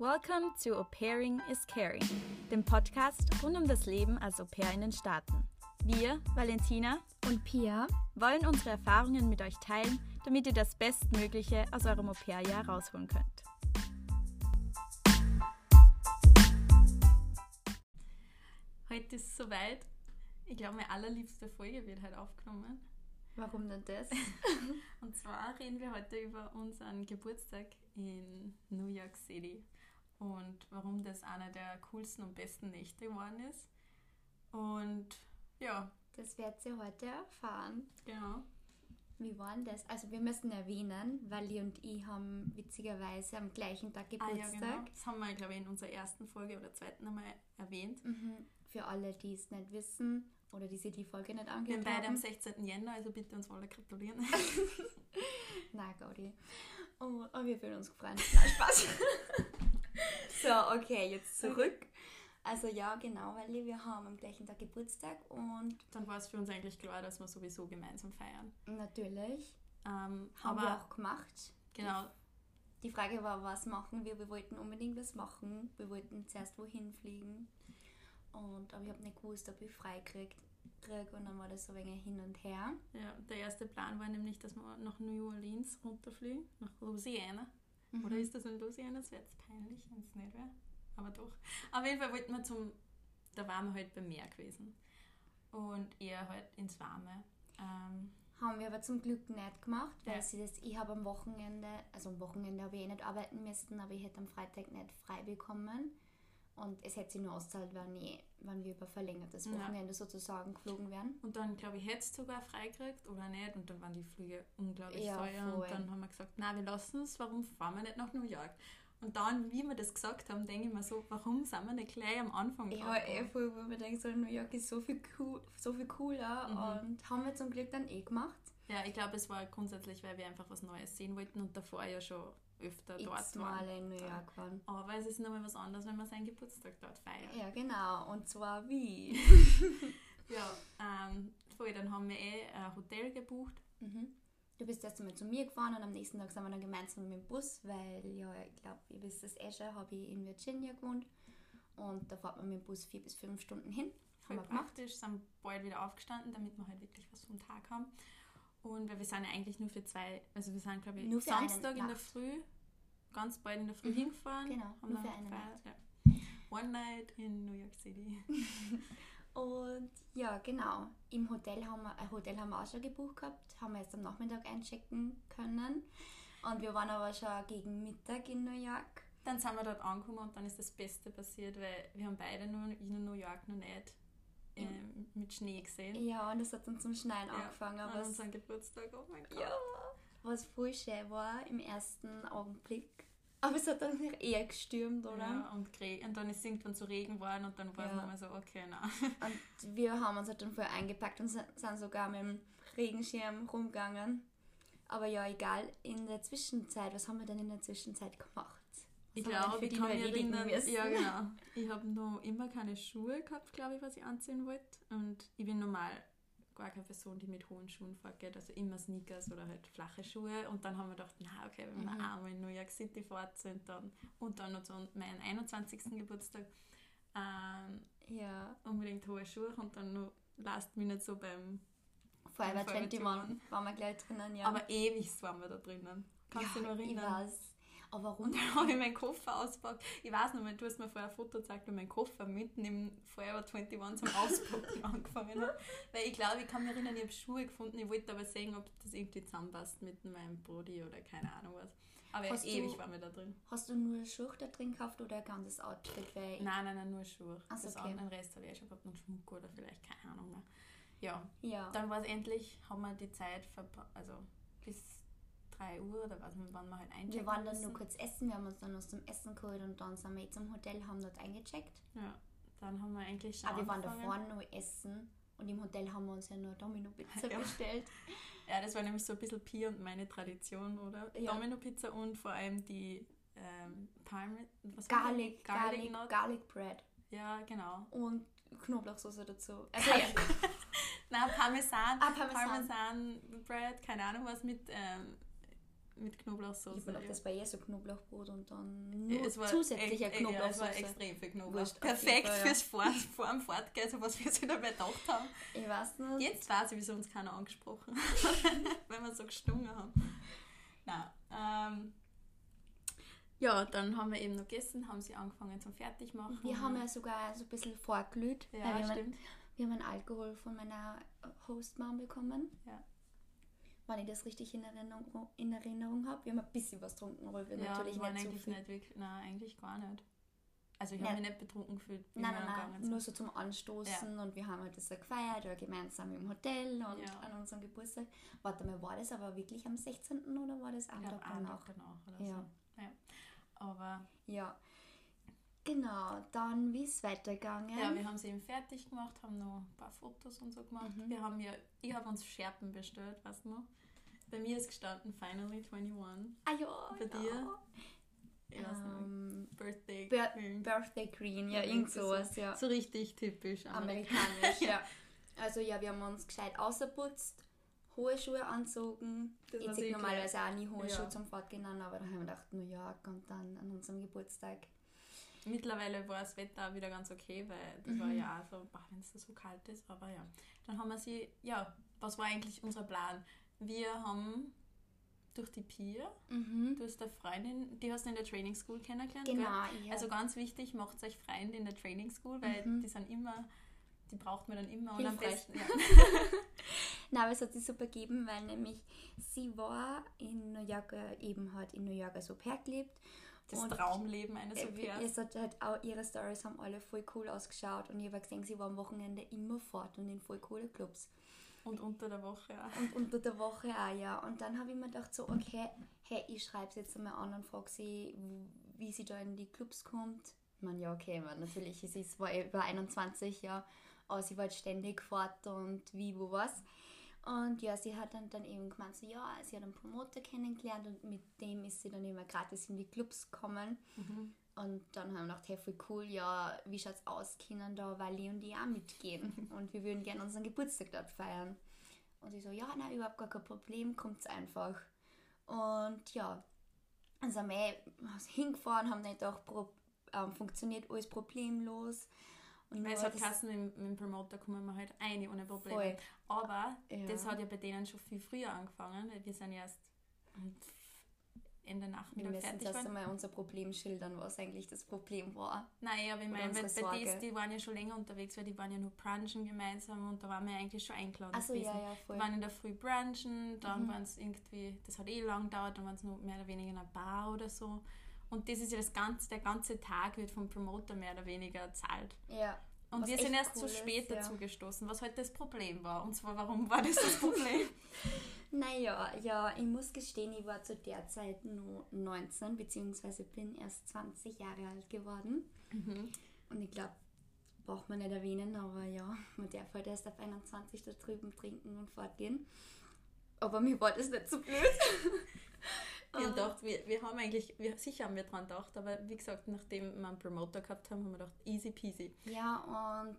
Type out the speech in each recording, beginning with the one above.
Welcome to Au Pairing is Caring, dem Podcast rund um das Leben als Au pair in den Staaten. Wir, Valentina und Pia, wollen unsere Erfahrungen mit euch teilen, damit ihr das Bestmögliche aus eurem Au pair-Jahr rausholen könnt. Heute ist es soweit. Ich glaube, meine allerliebste Folge wird heute aufgenommen. Warum denn das? und zwar reden wir heute über unseren Geburtstag in New York City und warum das eine der coolsten und besten Nächte geworden ist. Und ja. Das werdet ihr heute erfahren. Genau. Wie war denn das? Also wir müssen erwähnen, Wally und ich haben witzigerweise am gleichen Tag Geburtstag. Ah, ja, genau. Das haben wir, glaube ich, in unserer ersten Folge oder zweiten einmal erwähnt. Mhm. Für alle, die es nicht wissen oder die sich die Folge nicht angehört haben. Wir beide am 16. Jänner, also bitte uns alle gratulieren. Nein, Gaudi. Oh, oh, wir fühlen uns gefreut. Nein, Spaß. so, okay, jetzt zurück. Also ja, genau, weil wir haben am gleichen Tag Geburtstag und... Dann war es für uns eigentlich klar, dass wir sowieso gemeinsam feiern. Natürlich. Ähm, haben wir auch gemacht. Genau. Die Frage war, was machen wir? Wir wollten unbedingt was machen. Wir wollten zuerst wohin fliegen. Und, aber ich habe nicht gewusst, ob ich frei kriege. Krieg, und dann war das so ein wenig hin und her. Ja, der erste Plan war nämlich, dass wir nach New Orleans runterfliegen, nach Louisiana. Mhm. Oder ist das in Louisiana? Das wäre jetzt peinlich, wenn es nicht wäre. Aber doch. Auf jeden Fall wollten wir zum. Da waren wir halt beim Meer gewesen. Und eher halt ins Warme. Ähm, haben wir aber zum Glück nicht gemacht, weil ja. sie das, ich habe am Wochenende, also am Wochenende habe ich eh nicht arbeiten müssen, aber ich hätte am Freitag nicht frei bekommen. Und es hätte sich nur ausgezahlt, wenn, ich, wenn wir über verlängertes Wochenende ja. sozusagen geflogen wären. Und dann, glaube ich, hätte es sogar freigekriegt oder nicht. Und dann waren die Flüge unglaublich ja, teuer. Voll. Und dann haben wir gesagt, nein, wir lassen es, warum fahren wir nicht nach New York? Und dann, wie wir das gesagt haben, denke ich mir so, warum sind wir nicht gleich am Anfang Ja, eh voll, wo wir denken, so New York ist so viel, cool, so viel cooler. Mhm. Und haben wir zum Glück dann eh gemacht. Ja, ich glaube, es war grundsätzlich, weil wir einfach was Neues sehen wollten und davor ja schon öfter dort waren. Mal in New York waren. Aber es ist nochmal was anderes, wenn man seinen Geburtstag dort feiert. Ja, genau. Und zwar wie? ja, ähm, voll, dann haben wir eh ein Hotel gebucht. Mhm. Du bist erst einmal zu mir gefahren und am nächsten Tag sind wir dann gemeinsam mit dem Bus, weil, ja, ich glaube, ihr wisst es eh schon, habe ich in Virginia gewohnt. Und da fährt man mit dem Bus vier bis fünf Stunden hin. Voll haben wir praktisch, sind bald wieder aufgestanden, damit wir halt wirklich was vom Tag haben. Und weil wir sind ja eigentlich nur für zwei, also wir sind glaube ich nur Samstag in der Früh, ganz bald in der Früh mhm. hingefahren. Genau, haben nur für eine Nacht. Ja. One night in New York City. und ja, genau. Im Hotel haben wir, ein Hotel haben wir auch schon gebucht gehabt, haben wir erst am Nachmittag einchecken können. Und wir waren aber schon gegen Mittag in New York. Dann sind wir dort angekommen und dann ist das Beste passiert, weil wir haben beide nur in New York noch nicht ähm, mit Schnee gesehen. Ja, und es hat dann zum Schneien ja, angefangen. An unserem Geburtstag, oh mein Gott. Ja, was voll schön war im ersten Augenblick. Aber es hat dann eher gestürmt, oder? Ja, und, und dann ist irgendwann zu Regen geworden und dann war ja. es nochmal so, okay, nein. Und wir haben uns halt dann vorher eingepackt und sind sogar mit dem Regenschirm rumgegangen. Aber ja, egal. In der Zwischenzeit, was haben wir denn in der Zwischenzeit gemacht? Ich glaube, ich kann mich erinnern, ja genau. Ich habe noch immer keine Schuhe gehabt, glaube ich, was ich anziehen wollte. Und ich bin normal gar keine Person, die mit hohen Schuhen vorgeht, also immer Sneakers oder halt flache Schuhe. Und dann haben wir gedacht, na okay, wenn wir mhm. einmal in New York City fort sind dann, und dann noch zu meinem 21. Geburtstag, ähm, ja. unbedingt hohe Schuhe und dann noch last minute so beim Forever 21 waren wir gleich drinnen, ja. Aber ewig waren wir da drinnen. Kannst du ja, dich noch erinnern? Ich weiß. Aber warum? Und dann habe ich meinen Koffer ausgepackt. Ich weiß noch, du hast mir vorher ein Foto gezeigt, wo mein Koffer mitten im Forever 21 zum Auspacken angefangen hat. Weil ich glaube, ich kann mich erinnern, ich habe Schuhe gefunden. Ich wollte aber sehen, ob das irgendwie zusammenpasst mit meinem Brody oder keine Ahnung was. Aber hast ewig du, war mir da drin. Hast du nur Schuhe da drin gekauft oder ein ganzes Outfit? Nein, nein, nein, nur Schuhe. Ach, das okay. Den Rest habe ich schon gehabt, noch Schmuck oder vielleicht keine Ahnung mehr. Ja. ja. Dann war es endlich, haben wir die Zeit verpasst, also bis 3 Uhr oder was, wann wir halt einchecken Wir waren dann nur kurz essen, wir haben uns dann aus dem Essen geholt und dann sind wir jetzt im Hotel, haben dort eingecheckt. Ja, dann haben wir eigentlich schon Aber wir waren davor nur essen und im Hotel haben wir uns ja nur Domino-Pizza ja. bestellt. Ja, das war nämlich so ein bisschen Pi und meine Tradition, oder? Ja. Domino-Pizza und vor allem die ähm, Parme Garlic, Garlic, Garlic, Garlic Bread. Ja, genau. Und Knoblauchsoße dazu. Also, ja. Nein, Parmesan, ah, Parmesan. Parmesan Bread, keine Ahnung was mit ähm, mit Knoblauchsoße. Ich gedacht, das war eher so Knoblauchbrot und dann nur es war zusätzlicher echt, Knoblauchsoße. Ja, es war extrem viel Knoblauch. Perfekt Fall, fürs Vor vor dem Fortgehen, so was wir sich dabei gedacht haben. Ich weiß nicht. Jetzt weiß ich, wieso uns keiner angesprochen hat, weil wir so gestungen haben. Nein, ähm, ja, dann haben wir eben noch gegessen, haben sie angefangen zum Fertigmachen. Wir haben ja sogar so ein bisschen vorglüht. Ja, wir stimmt. Haben, wir haben einen Alkohol von meiner Hostmom bekommen. Ja. Wenn ich das richtig in Erinnerung, in Erinnerung habe. Wir haben ein bisschen was getrunken, weil wir ja, natürlich nicht so viel. Nicht wirklich, nein, eigentlich gar nicht. Also ich habe mich nicht betrunken gefühlt. Nein, nein, nein, nur so zum Anstoßen ja. und wir haben halt das gefeiert, oder gemeinsam im Hotel und ja. an unserem Geburtstag. Warte mal, war das aber wirklich am 16. oder war das am Tag danach? danach oder ja. so. Ja. Aber ja. Genau, dann wie ist es weitergegangen? Ja, wir haben sie eben fertig gemacht, haben noch ein paar Fotos und so gemacht. Mhm. Wir haben ja, ich habe uns Scherpen bestellt, weißt du noch? Bei mir ist gestanden Finally 21. Ah ja, Bei ja. dir? Um, Birthday Green. Birthday Green, ja, irgend sowas, ja. So richtig typisch amerikanisch. ja. Also ja, wir haben uns gescheit außerputzt hohe Schuhe anzogen. Das ich ziehe normalerweise auch nie hohe ja. Schuhe zum Fortgehen an, aber da haben wir gedacht, New York und dann an unserem Geburtstag. Mittlerweile war das Wetter auch wieder ganz okay, weil das mhm. war ja so, wenn es so kalt ist, aber ja. Dann haben wir sie, ja, was war eigentlich unser Plan? Wir haben durch die Pia, mhm. du hast eine Freundin, die hast du in der Training School kennengelernt. Genau, ja. Also ganz wichtig, macht euch Freunde in der Training School, weil mhm. die sind immer die braucht man dann immer und am besten. Ja. Nein, aber es hat sich super gegeben, weil nämlich sie war in New York, äh, eben hat in New York als Au pair gelebt. Das Traumleben eines Au pairs. Es hat halt auch, ihre Stories haben alle voll cool ausgeschaut und ich habe gesehen, sie war am Wochenende immer fort und in voll coole Clubs. Und unter der Woche auch. Und unter der Woche auch, ja. Und dann habe ich mir gedacht, so, okay, hey, ich schreibe sie jetzt einmal an und frage sie, wie sie da in die Clubs kommt. Ich meine, ja, okay, man, natürlich, es ist, war über 21, ja aber sie war halt ständig fort und wie, wo, was. Und ja, sie hat dann, dann eben gemeint, so, ja, sie hat einen Promoter kennengelernt und mit dem ist sie dann immer gratis in die Clubs gekommen. Mhm. Und dann haben wir gedacht, hey, voll cool, ja, wie schaut's aus, können da Wally und ich auch mitgehen? und wir würden gerne unseren Geburtstag dort feiern. Und sie so, ja, nein, überhaupt gar kein Problem, kommt's einfach. Und ja, dann sind wir eh hingefahren, haben nicht gedacht, ähm, funktioniert alles problemlos. Und Weil es hat Kassen mit, mit dem Promoter kommen wir halt ein ohne Probleme. Voll. Aber ja. das hat ja bei denen schon viel früher angefangen, weil wir sind erst Ende Nachmittag fertig. Wir müssen einmal unser Problem schildern, was eigentlich das Problem war. Naja, aber ich meine, bei, dies, die waren ja schon länger unterwegs, weil die waren ja nur brunchen gemeinsam und da waren wir eigentlich schon eingeladen. Achso, ja, ja, voll. Die waren in der Früh brunchen, dann mhm. waren es irgendwie, das hat eh lang gedauert, dann waren es nur mehr oder weniger in einer Bar oder so. Und das ist ja das ganze, der ganze Tag wird vom Promoter mehr oder weniger zahlt. Ja. Und wir sind erst cool zu spät ist, dazu ja. gestoßen, was halt das Problem war. Und zwar, warum war das das Problem? naja, ja, ich muss gestehen, ich war zu der Zeit nur 19, beziehungsweise bin erst 20 Jahre alt geworden. Mhm. Und ich glaube, braucht man nicht erwähnen, aber ja, man darf halt erst auf 21 da drüben trinken und fortgehen. Aber mir war das nicht so blöd. Wir haben gedacht, wir, wir haben eigentlich, wir, sicher haben wir dran gedacht, aber wie gesagt, nachdem wir einen Promoter gehabt haben, haben wir gedacht, easy peasy. Ja, und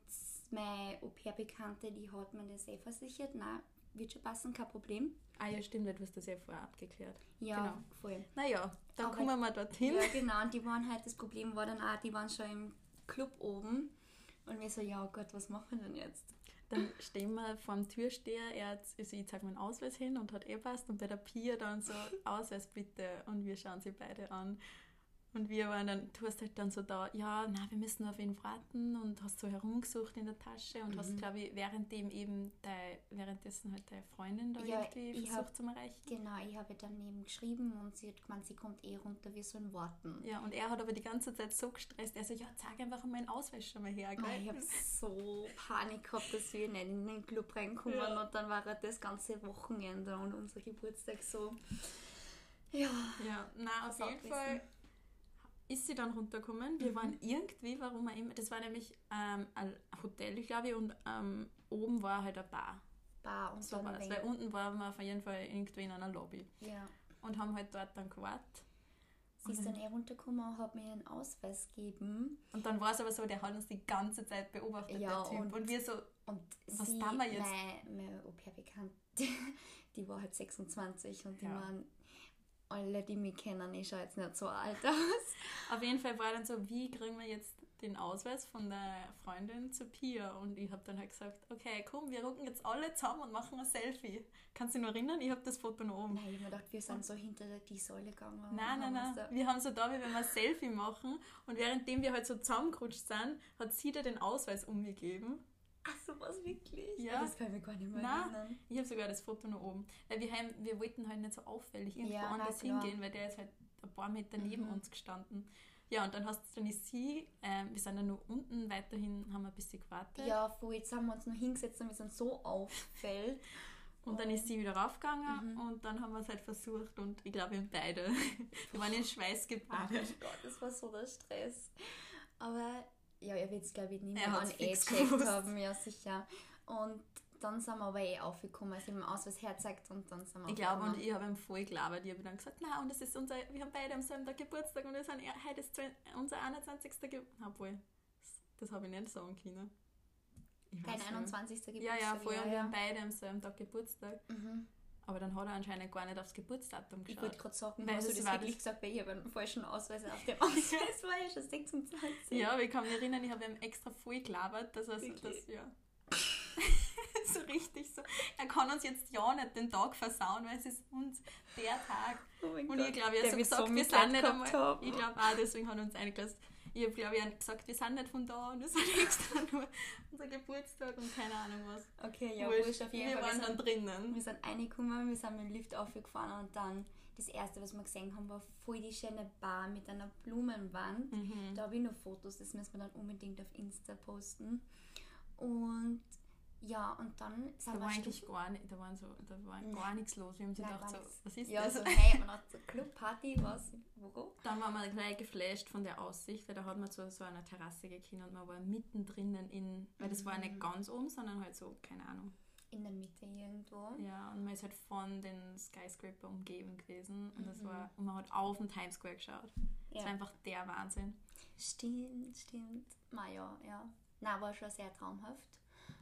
meine Au-pair-Bekannte, die hat mir das eh versichert, nein, wird schon passen, kein Problem. Ah ja, stimmt, du hast das ja vorher abgeklärt. Ja, genau. voll. Naja, dann aber, kommen wir dorthin. Ja, genau, und die waren halt, das Problem war dann auch, die waren schon im Club oben und wir so, ja oh Gott, was machen wir denn jetzt? Dann stehen wir vor dem Türsteher, er hat, also ich zeige meinen Ausweis hin und hat eh passt und bei der Pia dann so, Ausweis bitte und wir schauen sie beide an und wir waren dann, du hast halt dann so da, ja, na, wir müssen auf ihn warten und hast so herumgesucht in der Tasche und mhm. hast, glaube ich, währenddem eben dein, währenddessen halt deine Freundin da ja, irgendwie versucht hab, zu erreichen. Genau, ich habe dann eben geschrieben und sie hat gemeint, sie kommt eh runter, wir sollen warten. Ja, und er hat aber die ganze Zeit so gestresst, er so, ja, zeig einfach meinen Ausweis schon mal her. Oh, ich habe so Panik gehabt, dass wir nicht in den Club reinkommen ja. und dann war er das ganze Wochenende und unser Geburtstag so. Ja, ja na, auf jeden Fall ist sie dann runtergekommen. Wir mhm. waren irgendwie, warum auch immer, das war nämlich ähm, ein Hotel, glaube ich, und ähm, oben war halt eine Bar. Bar und so was. Weil unten waren wir auf jeden Fall irgendwie in einer Lobby. Ja. Und haben halt dort dann gewartet. Sie ist dann eh runtergekommen und hat mir einen Ausweis gegeben. Und dann war es aber so, der hat uns die ganze Zeit beobachtet, ja, der Typ. Und, und wir so, und was sie, tun wir jetzt? Meine, meine Au-pair-Bekannte, die war halt 26 und die ja. waren alle, die mich kennen, ich schaue jetzt nicht so alt aus. Auf jeden Fall war dann so, wie kriegen wir jetzt den Ausweis von der Freundin zu Pia und ich habe dann halt gesagt, okay, komm, wir rücken jetzt alle zusammen und machen ein Selfie. Kannst du dich noch erinnern? Ich habe das Foto noch oben. Nein, ich habe mir gedacht, wir sind so hinter die Säule gegangen. Nein, nein, nein. So wir haben so da, wie wenn wir ein Selfie machen und währenddem wir halt so zusammengerutscht sind, hat sie dir den Ausweis umgegeben. Ach so, was wirklich? Ja. Das kann ich mir gar nicht mehr Nein, erinnern. Ich habe sogar das Foto noch oben. Weil wir, haben, wir wollten halt nicht so auffällig irgendwo ja, anders hingehen, weil der ist halt ein paar Meter neben mhm. uns gestanden. Ja, und dann, hast, dann ist sie, ähm, wir sind dann nur unten weiterhin, haben wir ein bisschen gewartet. Ja, voll, jetzt haben wir uns noch hingesetzt und wir sind so auffällt. Und dann ist sie wieder raufgegangen mhm. und dann haben wir es halt versucht und ich glaube, wir haben beide, wir waren in Schweiß gebadet. Oh Gott, das war so der Stress. Aber ja, er wird es glaube ich nicht mehr an eh checkt haben, ja sicher. Und dann sind wir aber eh aufgekommen, als ich ihm Ausweis herzeigt und dann sind wir Ich glaube, und ich habe ihm voll gelabert. Ich habe dann gesagt, na und das ist unser, wir haben beide am selben Tag Geburtstag und wir sind, heute ist unser 21. Geburtstag. Obwohl, das habe ich nicht sagen können. Dein 21. Geburtstag? Ja, ja, voll, ja, und wir haben beide am selben Tag Geburtstag. Mhm. Aber dann hat er anscheinend gar nicht aufs Geburtsdatum geschaut. Ich wollte gerade sagen, weil hast du das wirklich gesagt, weil ich habe einen falschen Ausweis auf dem Ausweis war ja schon 26. Ja, aber ich kann mich erinnern, ich habe ihm extra voll gelabert, dass er das, ja. so richtig so. Er kann uns jetzt ja nicht den Tag versauen, weil es ist uns der Tag. Oh und Gott. ich glaube, er hat so gesagt, so wir sind nicht einmal. Haben. Ich glaube auch, deswegen hat er uns eingelassen. Ich habe, glaube ich, gesagt, wir sind nicht von da und es ist extra nur unser Geburtstag und keine Ahnung was. Okay, ja, wurscht auf jeden Wir Fall. waren wir dann drinnen. Wir sind reingekommen, wir sind mit dem Lift aufgefahren und dann das erste, was wir gesehen haben, war voll die schöne Bar mit einer Blumenwand. Mhm. Da habe ich noch Fotos, das müssen wir dann unbedingt auf Insta posten. Und ja, und dann sind da war eigentlich gar nicht, da, waren so, da war gar nichts los. Wir haben sich gedacht, so, was ist ja, das? Ja, so, hey, man hat so Clubparty, was, wo? Dann waren wir gleich geflasht von der Aussicht, weil da hat man zu so einer Terrasse gekannt und man war mittendrin in, weil das war nicht mhm. ganz oben, sondern halt so, keine Ahnung. In der Mitte irgendwo. Ja, und man ist halt von den Skyscraper umgeben gewesen und, das war, und man hat auf den Times Square geschaut. Das ja. war einfach der Wahnsinn. Stimmt, stimmt. Ma ja, ja. Na, war schon sehr traumhaft.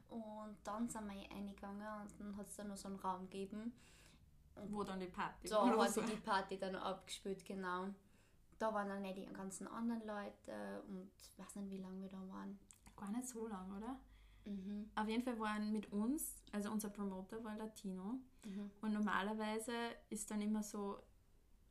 Und dann sind wir eingegangen und dann hat es da noch so einen Raum gegeben. Und Wo dann die Party Da hat sich die Party dann abgespielt, genau. Da waren dann nicht die ganzen anderen Leute und ich weiß nicht, wie lange wir da waren. Gar nicht so lang, oder? Mhm. Auf jeden Fall waren mit uns, also unser Promoter war Latino. Mhm. Und normalerweise ist dann immer so,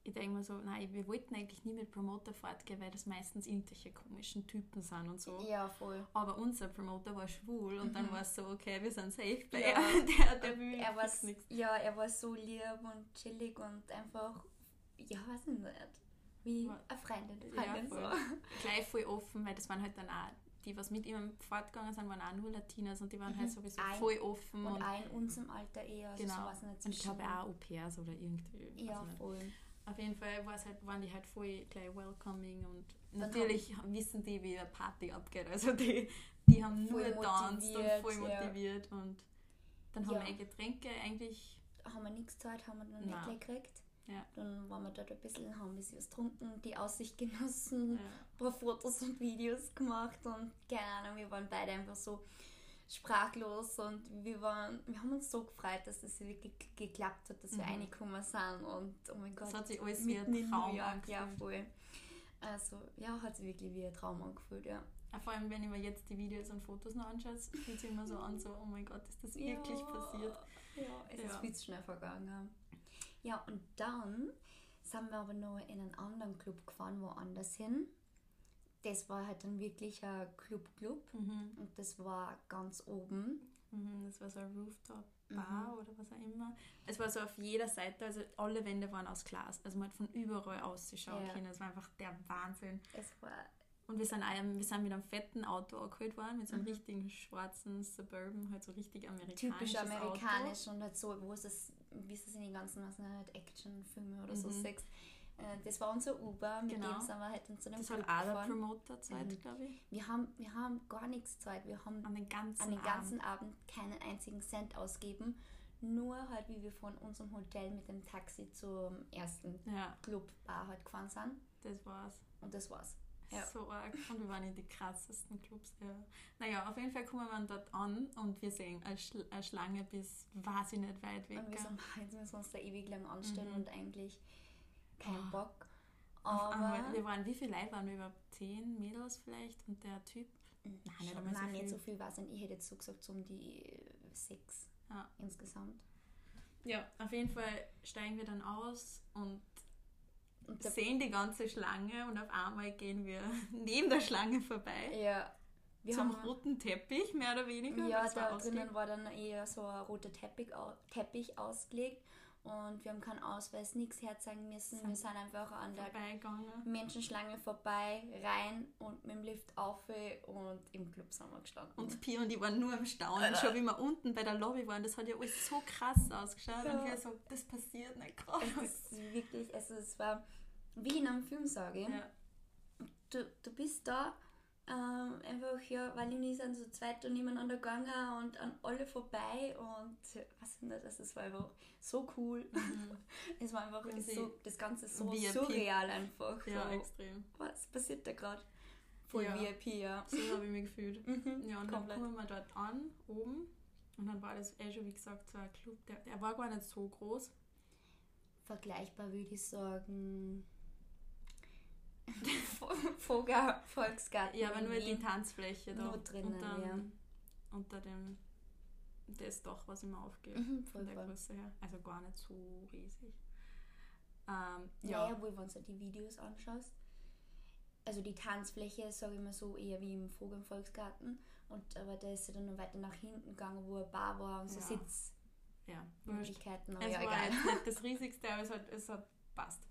ich denke mir so, nein, wir wollten eigentlich nie mit Promoter fortgehen, weil das meistens irgendwelche komischen Typen sind und so. Ja, voll. Aber unser Promoter war schwul und mhm. dann war es so, okay, wir sind safe bei ja. der, der will er war, nichts. Ja, er war so lieb und chillig und einfach, ja, weiß ich nicht, wie eine Freundin. Freundin ja, voll. So. Gleich voll offen, weil das waren halt dann auch die, was mit ihm fortgegangen sind, waren auch nur Latinas und die waren halt mhm. halt sowieso ein, voll offen. Und, und auch in unserem Alter eher. Also genau. So und ich glaube auch Au-pairs oder irgendwie. Ja, voll. Auf jeden Fall halt, waren die halt voll gleich welcoming und natürlich wissen die, wie eine Party abgeht. Also die, die haben nur getanzt und voll motiviert. Ja. Und dann haben ja. wir Getränke eigentlich. Haben wir nichts gezahlt, haben wir dann nicht gleich gekriegt. Ja. Dann waren wir dort ein bisschen, haben ein bisschen was getrunken, die Aussicht genossen, ja. ein paar Fotos und Videos gemacht und keine Ahnung, wir waren beide einfach so sprachlos und wir waren, wir haben uns so gefreut, dass das wirklich geklappt hat, dass wir mhm. reingekommen sind und oh mein Gott. Das hat sich alles wie ein Traum angefühlt. Ja, voll. Also ja, hat sich wirklich wie ein Traum angefühlt, ja. Vor allem, wenn ich mir jetzt die Videos und Fotos noch anschaue, fühlt sich immer so an, so, oh mein Gott, ist das wirklich ja, passiert? Ja, es ja. ist viel zu schnell vergangen. Ja, und dann sind wir aber noch in einen anderen Club gefahren, woanders hin das war halt dann wirklich ein Club-Club mhm. und das war ganz oben. Mhm, das war so ein Rooftop-Bar mhm. oder was auch immer. Es war so auf jeder Seite, also alle Wände waren aus Glas. Also man hat von überall auszuschauen ja. können. Es war einfach der Wahnsinn. Es war und wir sind, einem, wir sind mit einem fetten Auto angeholt worden, mit so einem mhm. richtigen schwarzen Suburban, halt so richtig amerikanisch. Typisch amerikanisch Auto. und halt so, wo es das, wie es in den ganzen Actionfilmen oder mhm. so sechs das war unser Uber, mit genau. dem sind wir halt zu dem Das war auch der Promoter-Zeit, mhm. glaube ich. Wir haben, wir haben gar nichts Zeit. Wir haben an den ganzen, an den ganzen Abend. Abend keinen einzigen Cent ausgeben. Nur halt, wie wir von unserem Hotel mit dem Taxi zum ersten ja. Club-Bar halt gefahren sind. Das war's. Und das war's. Ja. So arg. Und wir waren in die krassesten Clubs. Ja. Naja, auf jeden Fall kommen wir dort an und wir sehen eine, Schl eine Schlange bis weiß ich nicht weit weg. Und wir, sind, jetzt müssen wir uns da ewig lang anstellen mhm. und eigentlich kein Oh. Bock. Auf einmal, Aber wir waren, wie viele Leute waren wir überhaupt? Zehn Mädels vielleicht? Und der Typ? Nein, nicht Schon, einmal so nein, nicht viel. so viel ich nicht. Ich hätte jetzt so gesagt, so um die sechs Ja. insgesamt. Ja, auf jeden Fall steigen wir dann aus und Und sehen die ganze Schlange und auf einmal gehen wir neben der Schlange vorbei. ja, wir zum roten Teppich, mehr oder weniger. Ja, war da drinnen war dann eher so ein roter Teppich, Teppich ausgelegt und wir haben keinen Ausweis, nichts herzeigen müssen. Wir sind einfach an der. Menschenschlange vorbei, rein und mit dem Lift auf und im Club sind wir gestanden. Und Pia und ich waren nur am Staunen, Alter. schon wie wir unten bei der Lobby waren. Das hat ja alles so krass ausgeschaut. Ja. Und wir so, das passiert nicht gerade. es ist wirklich, also es war wie in einem Film, sage ich. Ja. Du, du bist da, ähm, einfach, ja, weil die sind so zweit und nebeneinander gegangen und an alle vorbei und was nicht, also es war einfach so cool. Es war einfach so, das Ganze so VIP. surreal einfach. ja, so, extrem. was passiert da gerade? Voll Ja. VIP, ja. So habe ich mich gefühlt. Mhm, Ja, und komplett. dann kommen wir dort an, oben. Und dann war das eh schon, wie gesagt, so ein Club. Der, der war gar nicht so groß. Vergleichbar würde ich sagen. Vogel Volksgarten. Ja, aber nur die. Tanzfläche da. Nur drinnen, und dann, ja. Unter dem, das Dach, was immer aufgeht. Mhm, von der voll. Größe her. Also gar nicht so riesig. Ähm, ja, Naja, wohl, wenn du die Videos anschaust. Also die Tanzfläche, sage ich mal so, eher wie im Vogel Volksgarten. Und aber da ist sie dann noch weiter nach hinten gegangen, wo eine Bar war und so Ja. ja. Sitzmöglichkeiten. Aber Es ja, war egal. nicht das Riesigste, aber es hat, es hat passt.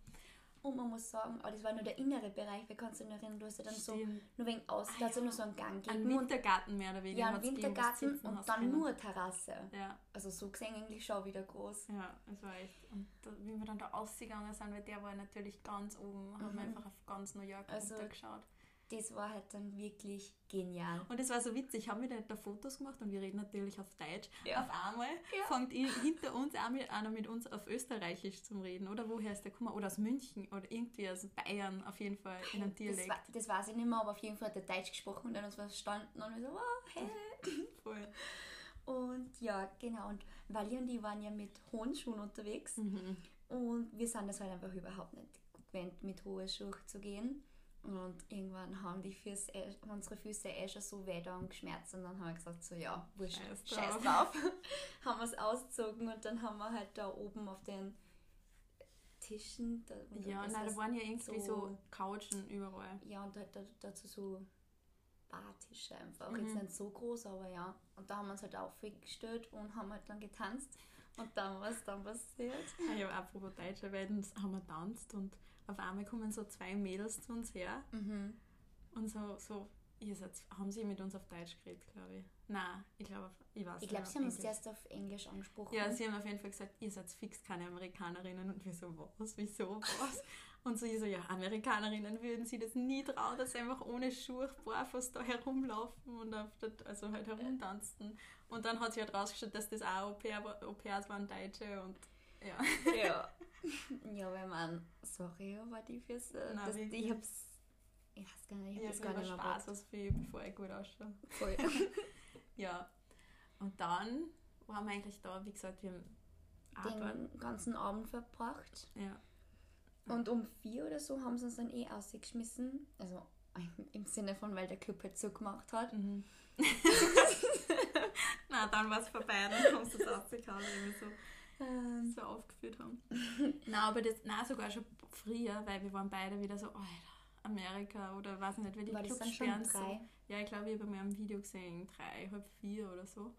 Und man muss sagen, aber das war nur der innere Bereich, weil kannst du dich erinnern, du hast ja dann so, Stimmt. nur wegen außen, Ah, da ja ja. nur so einen Gang Ein gegeben. Und, Wintergarten mehr oder weniger. ja, gegeben, du Wintergarten sitzen und dann können. nur Terrasse. Ja, Also so gesehen eigentlich schon wieder groß. ja, es war echt. Und da, wie wir dann da ausgegangen sind, weil der war natürlich ganz oben, haben wir Mhm. einfach auf ganz New York Also- runtergeschaut. Das war halt dann wirklich genial. Und es war so witzig, haben wir da Fotos gemacht und wir reden natürlich auf Deutsch. Ja. Auf einmal Ja. fängt hinter uns auch mit, einer mit uns auf Österreichisch zum Reden. Oder woher ist der gekommen? Oder aus München oder irgendwie aus Bayern auf jeden Fall in einem Das, Dialekt. war, das weiß ich nicht mehr, aber auf jeden Fall hat er Deutsch gesprochen und dann uns verstanden und wir so, wow, hey. Voll. Und ja, genau. Und Wally und ich waren ja mit hohen Schuhen unterwegs Mhm. und wir sind das halt einfach überhaupt nicht gewöhnt, mit hohen Schuhen zu gehen. Und irgendwann haben die Füße, unsere Füße eh schon so weh da und geschmerzt und dann haben wir gesagt, so ja, wurscht, Scheiß scheiß drauf. haben wir es ausgezogen und dann haben wir halt da oben auf den Tischen, da, Ja, nein, da waren ja irgendwie so, so- Couchen überall. ja, und halt da, dazu so Bartische einfach. Mhm. Jetzt nicht so groß, aber ja. Und da haben wir uns halt aufgestellt und haben halt dann getanzt. Und dann was dann passiert. Ah, ja, apropos Deutsche, weil haben wir tanzt und auf einmal kommen so zwei Mädels zu uns her Mhm. und so, so ihr seid, haben sie mit uns auf Deutsch geredet, glaube ich. Nein, ich glaube, ich weiß Ich glaube, sie haben uns zuerst auf Englisch angesprochen. Ja, sie haben auf jeden Fall gesagt, ihr seid fix keine Amerikanerinnen. Und wir so, was, wieso, was? Und so, ich so, ja, Amerikanerinnen würden sie das nie trauen, dass sie einfach ohne Schuhe barfuß da herumlaufen und auf der, also halt herumtanzen. Und dann hat sich halt rausgestellt, dass das auch Au, -pair, war- Au pairs waren Deutsche und ja. ja. ja, weil man, sorry, aber die Füße, Nein, das, wirklich. ich hab's, ich weiß gar nicht, ich Ich hab das habe gar nicht mehr Spaß, als viel, bevor ich gut ausschaue. Voll. Ja. Und dann waren wir eigentlich da, wie gesagt, wir haben. Den ganzen Abend verbracht. Ja. Und um vier oder so haben sie uns dann eh ausgeschmissen. Also im Sinne von, weil der Club halt zugemacht hat. Mhm. Na, dann war es vorbei, dann kommst du rausgehauen, weil wir so, Ähm, so aufgeführt haben. na, aber das, na, sogar schon früher, weil wir waren beide wieder so, Alter, Amerika oder weiß ich nicht, wie die war das Clubs dann schon sperren drei? so. Ja, ich glaube, ich habe mir ein Video gesehen, drei, halb vier oder so.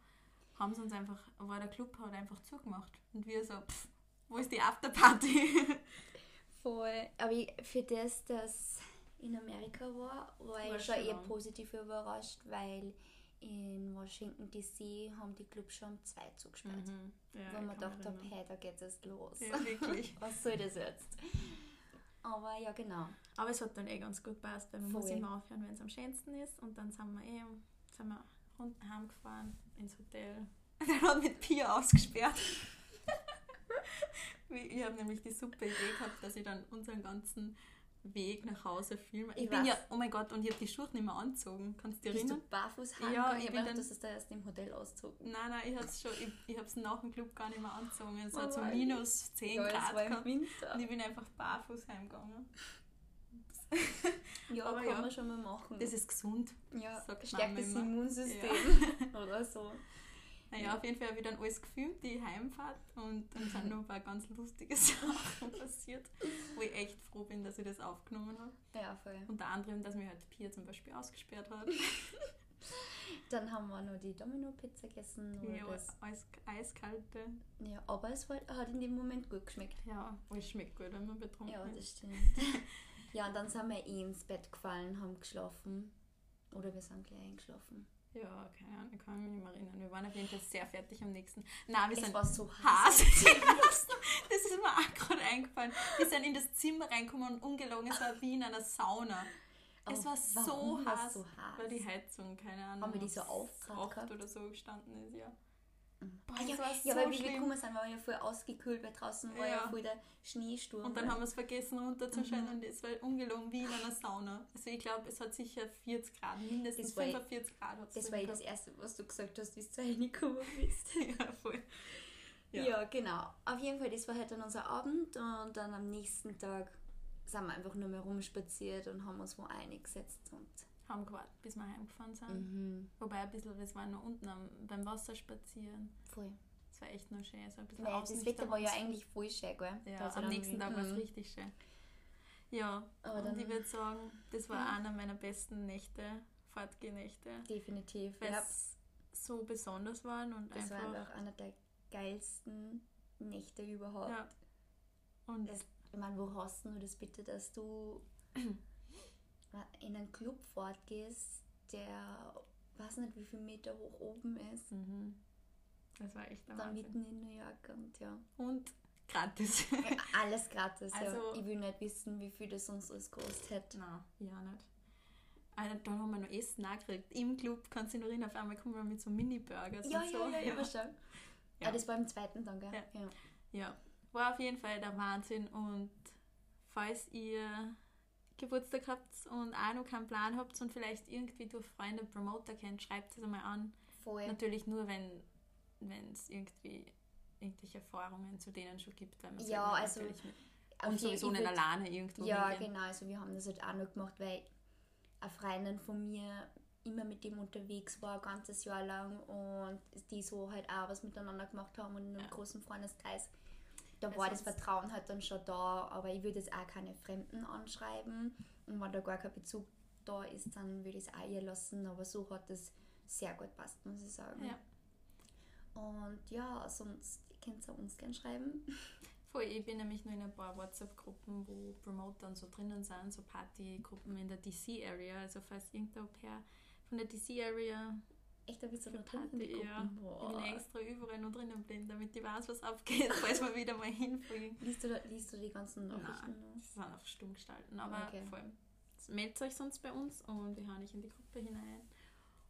Haben sie uns einfach, war der Club hat einfach zugemacht. Und wir so, pff, wo ist die Afterparty? Voll. Aber ich, für das, dass in Amerika war, war War ich schon eher positiv überrascht, weil in Washington DC haben die Clubs schon um zwei zugesperrt. Mhm. Ja, Weil man gedacht erinnern. hey, da geht es los. Ja, wirklich. Was soll das jetzt? Aber ja, genau. Aber es hat dann eh ganz gut gepasst, weil man muss Voll. immer aufhören, wenn es am schönsten ist. Und dann sind wir eh sind wir unten heimgefahren ins Hotel. Der hat mit Pia ausgesperrt. Ich habe nämlich die super Idee gehabt, dass ich dann unseren ganzen Weg nach Hause filmen. Ich, ich bin ja, oh mein Gott, und ich habe die Schuhe nicht mehr angezogen. Kannst du dich erinnern? Du barfuß heim? Ja, ich, ich bin dann, das ist da erst im Hotel ausgezogen. Nein, nein, ich habe es schon, ich, ich habe es nach dem Club gar nicht mehr angezogen. Es oh hat so minus 10 ja, Grad gehabt. Winter. Und ich bin einfach barfuß heimgegangen. ja, Aber kann ja, man schon mal machen. Das ist gesund. Ja, stärkt das Immunsystem ja. oder so. Naja, auf jeden Fall habe ich dann alles gefilmt, die Heimfahrt. Und dann sind noch ein paar ganz lustige Sachen passiert, wo ich echt froh bin, dass ich das aufgenommen habe. Ja, voll. Unter anderem, dass mir halt Pia zum Beispiel ausgesperrt hat. dann haben wir noch die Domino-Pizza gegessen. Ja, das Eis, eiskalte. Ja, aber es hat in dem Moment gut geschmeckt. Ja, es schmeckt gut, wenn man betrunken ist. Ja, das stimmt. ja, und dann sind wir eh ins Bett gefallen, haben geschlafen. Oder wir sind gleich eingeschlafen. Ja, keine Ahnung, ich kann mich nicht mehr erinnern. Wir waren auf jeden Fall sehr fertig am nächsten. Nein, wir es sind war so heiß. das ist mir auch gerade eingefallen. Wir sind in das Zimmer reingekommen und ungelogen, es war wie in einer Sauna. Oh, es war so heiß, so heiß, weil die Heizung, keine Ahnung, haben wir die so aufgehört oder so gestanden ist, ja. Boah, ah, ja, ja, so weil wir gekommen sind, waren wir ja voll ausgekühlt, weil draußen war ja, ja voll der Schneesturm. Und dann haben wir es vergessen runterzustellen mhm. und es war ungelogen wie in einer Sauna. Also ich glaube, es hat sicher 40 Grad, mindestens 45 Grad. Das war eh das Erste, was du gesagt hast, wie du reingekommen bist. ja, voll. Ja. ja. genau. Auf jeden Fall, das war halt dann unser Abend und dann am nächsten Tag sind wir einfach nur mehr rumspaziert und haben uns wo eingesetzt und haben gewartet, bis wir heimgefahren sind. Mhm. Wobei ein bisschen, das war noch unten am, beim Wasser spazieren. Voll. Das war echt noch schön. So ein bisschen Nein, das Wetter war ja eigentlich voll schön, gell? Ja, also am nächsten Tag war es mhm. richtig schön. Ja, Aber und ich würde sagen, das war mhm. einer meiner besten Nächte, Fortgehnächte. Definitiv, Weil es so besonders waren und das einfach... war einfach einer der geilsten Nächte überhaupt. Ja. Und das, ich meine, wo hast du das bitte, dass du in einen Club fortgehst, der weiß nicht wie viele Meter hoch oben ist. Mhm. Das war echt Dann Wahnsinn. mitten in New York und ja. Und gratis. alles gratis, also, ja. Ich will nicht wissen, wie viel das uns alles gekostet hätte. Nein, ja nicht. Also, da haben wir noch Essen gekriegt. Im Club kannst du noch rein, auf einmal kommen wir mit so Mini-Burgers ja, und so. Ja, ja, ja, ja. schon. Ja. Ah, das war im zweiten dann, gell? Ja. ja. ja. War auf jeden Fall der Wahnsinn und falls ihr Geburtstag habt und auch noch keinen Plan habt und vielleicht irgendwie durch Freunde Promoter kennt, schreibt es einmal an. Voll. Natürlich nur, wenn es irgendwie irgendwelche Erfahrungen zu denen schon gibt. Weil man ja, also und sowieso nicht alleine irgendwo Ja, hingehen. genau. Also wir haben das halt auch noch gemacht, weil eine Freundin von mir immer mit dem unterwegs war, ein ganzes Jahr lang und die so halt auch was miteinander gemacht haben und in einem ja. großen Freundeskreis da war das Vertrauen halt dann schon da, aber ich würde jetzt auch keine Fremden anschreiben. Und wenn da gar kein Bezug da ist, dann würde ich es auch ihr lassen. Aber so hat es sehr gut passt, muss ich sagen. Ja. Und ja, sonst könnt ihr uns gerne schreiben. Voll, ich bin nämlich nur in ein paar WhatsApp-Gruppen, wo Promoter so drinnen sind, so Partygruppen in der DC-Area. Also falls irgendein Au-pair von der DC-Area Echt ein bisschen Party, ja. Ich bin extra überall noch drinnen bin, damit ich weiß, was abgeht, falls wir wieder mal hinfliegen. Liest du, liest du die ganzen Nachrichten? Nein, das sind auf stumm gestalten. Aber okay. vor allem, meldet euch sonst bei uns und wir hauen euch in die Gruppe hinein.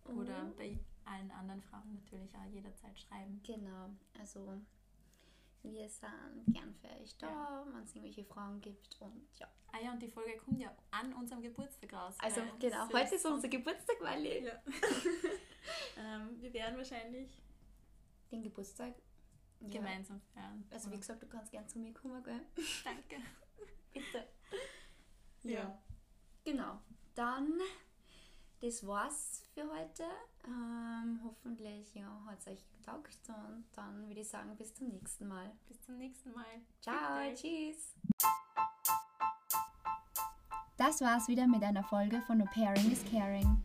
Oder mhm. bei allen anderen Fragen natürlich auch jederzeit schreiben. Genau, also wir sind gern für euch da, ja. wenn es irgendwelche Fragen gibt und ja. Ah ja, und die Folge kommt ja an unserem Geburtstag raus. Also genau, heute ist unser Geburtstag, Wally. Ja. ähm, wir werden wahrscheinlich den Geburtstag ja. gemeinsam feiern. Also wie gesagt, du kannst gern zu mir kommen, gell? Danke. Bitte. Ja. ja. Genau. Dann, das war's für heute. Ähm, hoffentlich ja, hat es euch getaugt und dann würde ich sagen, bis zum nächsten Mal. Bis zum nächsten Mal. Ciao, tschüss. Das war's wieder mit einer Folge von No Pairing is Caring.